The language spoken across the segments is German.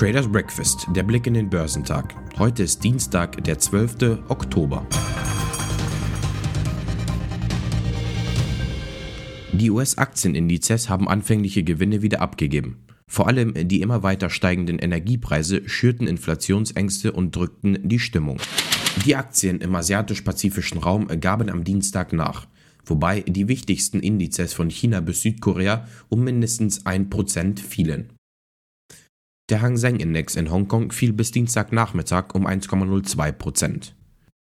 Traders Breakfast, der Blick in den Börsentag. Heute ist Dienstag, der 12. Oktober. Die US-Aktienindizes haben anfängliche Gewinne wieder abgegeben. Vor allem die immer weiter steigenden Energiepreise schürten Inflationsängste und drückten die Stimmung. Die Aktien im asiatisch-pazifischen Raum gaben am Dienstag nach, wobei die wichtigsten Indizes von China bis Südkorea um mindestens 1% fielen. Der Hang Seng Index in Hongkong fiel bis Dienstagnachmittag um 1,02%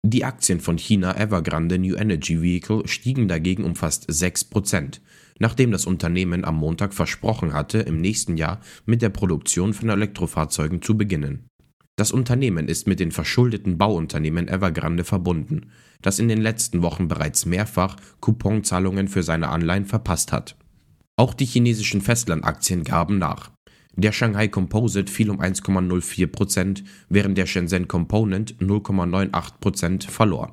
Die Aktien von China Evergrande New Energy Vehicle stiegen dagegen um fast 6% nachdem das Unternehmen am Montag versprochen hatte, im nächsten Jahr mit der Produktion von Elektrofahrzeugen zu beginnen. Das Unternehmen ist mit den verschuldeten Bauunternehmen Evergrande verbunden, das in den letzten Wochen bereits mehrfach Couponzahlungen für seine Anleihen verpasst hat. Auch die chinesischen Festlandaktien gaben nach. Der Shanghai Composite fiel um 1,04%, während der Shenzhen Component 0,98% verlor.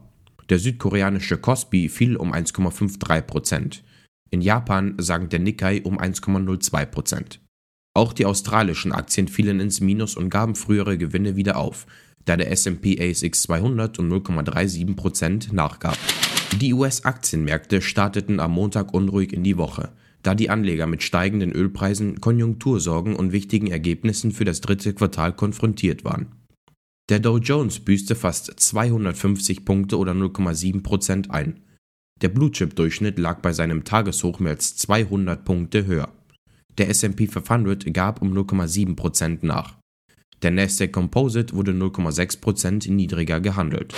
Der südkoreanische Kospi fiel um 1,53%. In Japan sank der Nikkei um 1,02%. Auch die australischen Aktien fielen ins Minus und gaben frühere Gewinne wieder auf, da der S&P ASX 200 um 0,37% nachgab. Die US-Aktienmärkte starteten am Montag unruhig in die Woche da die Anleger mit steigenden Ölpreisen, Konjunktursorgen und wichtigen Ergebnissen für das dritte Quartal konfrontiert waren. Der Dow Jones büßte fast 250 Punkte oder 0,7% ein. Der Blue-Chip-Durchschnitt lag bei seinem Tageshoch mehr als 200 Punkte höher. Der S&P 500 gab um 0,7% nach. Der Nasdaq Composite wurde 0,6% niedriger gehandelt.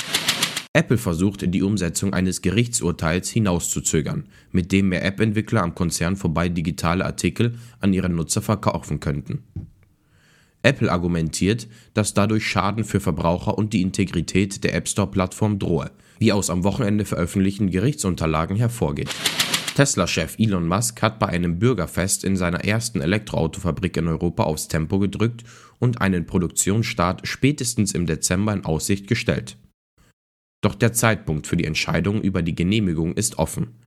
Apple versucht, die Umsetzung eines Gerichtsurteils hinauszuzögern, mit dem mehr App-Entwickler am Konzern vorbei digitale Artikel an ihre Nutzer verkaufen könnten. Apple argumentiert, dass dadurch Schaden für Verbraucher und die Integrität der App Store-Plattform drohe, wie aus am Wochenende veröffentlichten Gerichtsunterlagen hervorgeht. Tesla-Chef Elon Musk hat bei einem Bürgerfest in seiner ersten Elektroautofabrik in Europa aufs Tempo gedrückt und einen Produktionsstart spätestens im Dezember in Aussicht gestellt. Doch der Zeitpunkt für die Entscheidung über die Genehmigung ist offen.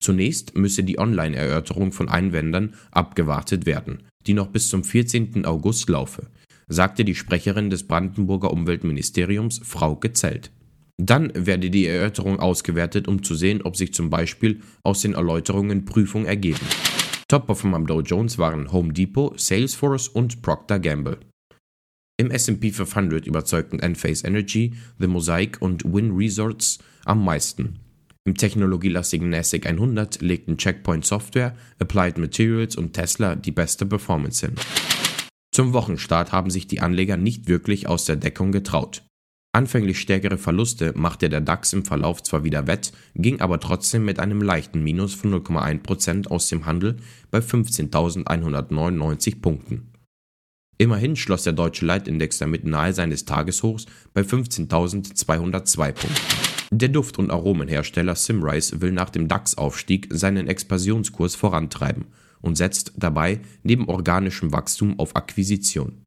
Zunächst müsse die Online-Erörterung von Einwändern abgewartet werden, die noch bis zum 14. August laufe, sagte die Sprecherin des Brandenburger Umweltministeriums Frauke Zelt. Dann werde die Erörterung ausgewertet, um zu sehen, ob sich zum Beispiel aus den Erläuterungen Prüfung ergeben. Top-Performer am Dow Jones waren Home Depot, Salesforce und Procter Gamble. Im S&P 500 überzeugten Enphase Energy, The Mosaic und Win Resorts am meisten. Im technologielastigen NASDAQ 100 legten Checkpoint Software, Applied Materials und Tesla die beste Performance hin. Zum Wochenstart haben sich die Anleger nicht wirklich aus der Deckung getraut. Anfänglich stärkere Verluste machte der DAX im Verlauf zwar wieder wett, ging aber trotzdem mit einem leichten Minus von 0,1% aus dem Handel bei 15.199 Punkten. Immerhin schloss der deutsche Leitindex damit nahe seines Tageshochs bei 15.202 Punkten. Der Duft- und Aromenhersteller Simrise will nach dem DAX-Aufstieg seinen Expansionskurs vorantreiben und setzt dabei neben organischem Wachstum auf Akquisition.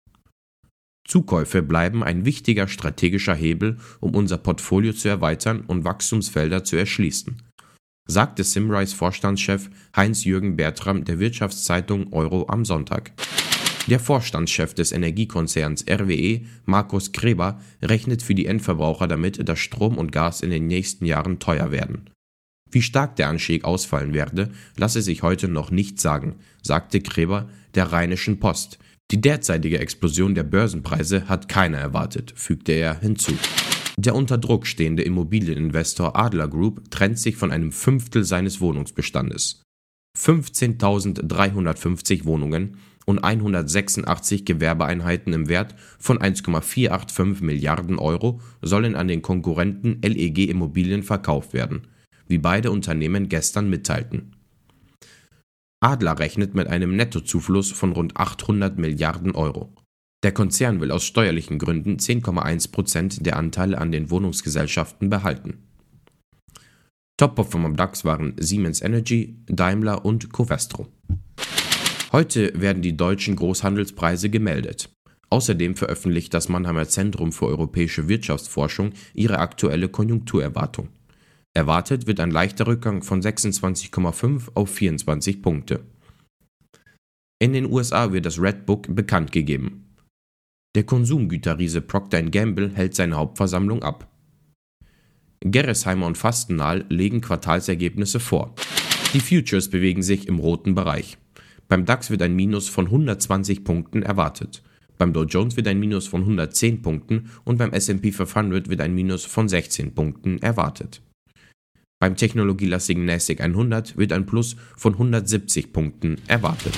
Zukäufe bleiben ein wichtiger strategischer Hebel, um unser Portfolio zu erweitern und Wachstumsfelder zu erschließen, sagte Simrise Vorstandschef Heinz-Jürgen Bertram der Wirtschaftszeitung Euro am Sonntag. Der Vorstandschef des Energiekonzerns RWE, Markus Kreber, rechnet für die Endverbraucher damit, dass Strom und Gas in den nächsten Jahren teuer werden. Wie stark der Anstieg ausfallen werde, lasse sich heute noch nicht sagen, sagte Kreber der Rheinischen Post. Die derzeitige Explosion der Börsenpreise hat keiner erwartet, fügte er hinzu. Der unter Druck stehende Immobilieninvestor Adler Group trennt sich von einem Fünftel seines Wohnungsbestandes. 15.350 Wohnungen und 186 Gewerbeeinheiten im Wert von 1,485 Milliarden Euro sollen an den Konkurrenten LEG Immobilien verkauft werden, wie beide Unternehmen gestern mitteilten. Adler rechnet mit einem Nettozufluss von rund 800 Milliarden Euro. Der Konzern will aus steuerlichen Gründen 10,1 Prozent der Anteile an den Wohnungsgesellschaften behalten. Top-Performer am DAX waren Siemens Energy, Daimler und Covestro. Heute werden die deutschen Großhandelspreise gemeldet. Außerdem veröffentlicht das Mannheimer Zentrum für europäische Wirtschaftsforschung ihre aktuelle Konjunkturerwartung. Erwartet wird ein leichter Rückgang von 26,5 auf 24 Punkte. In den USA wird das Red Book bekannt gegeben. Der Konsumgüterriese Procter Gamble hält seine Hauptversammlung ab. Gerresheimer und Fastenal legen Quartalsergebnisse vor. Die Futures bewegen sich im roten Bereich. Beim DAX wird ein Minus von 120 Punkten erwartet. Beim Dow Jones wird ein Minus von 110 Punkten und beim SP 500 wird ein Minus von 16 Punkten erwartet. Beim technologielastigen NASDAQ 100 wird ein Plus von 170 Punkten erwartet.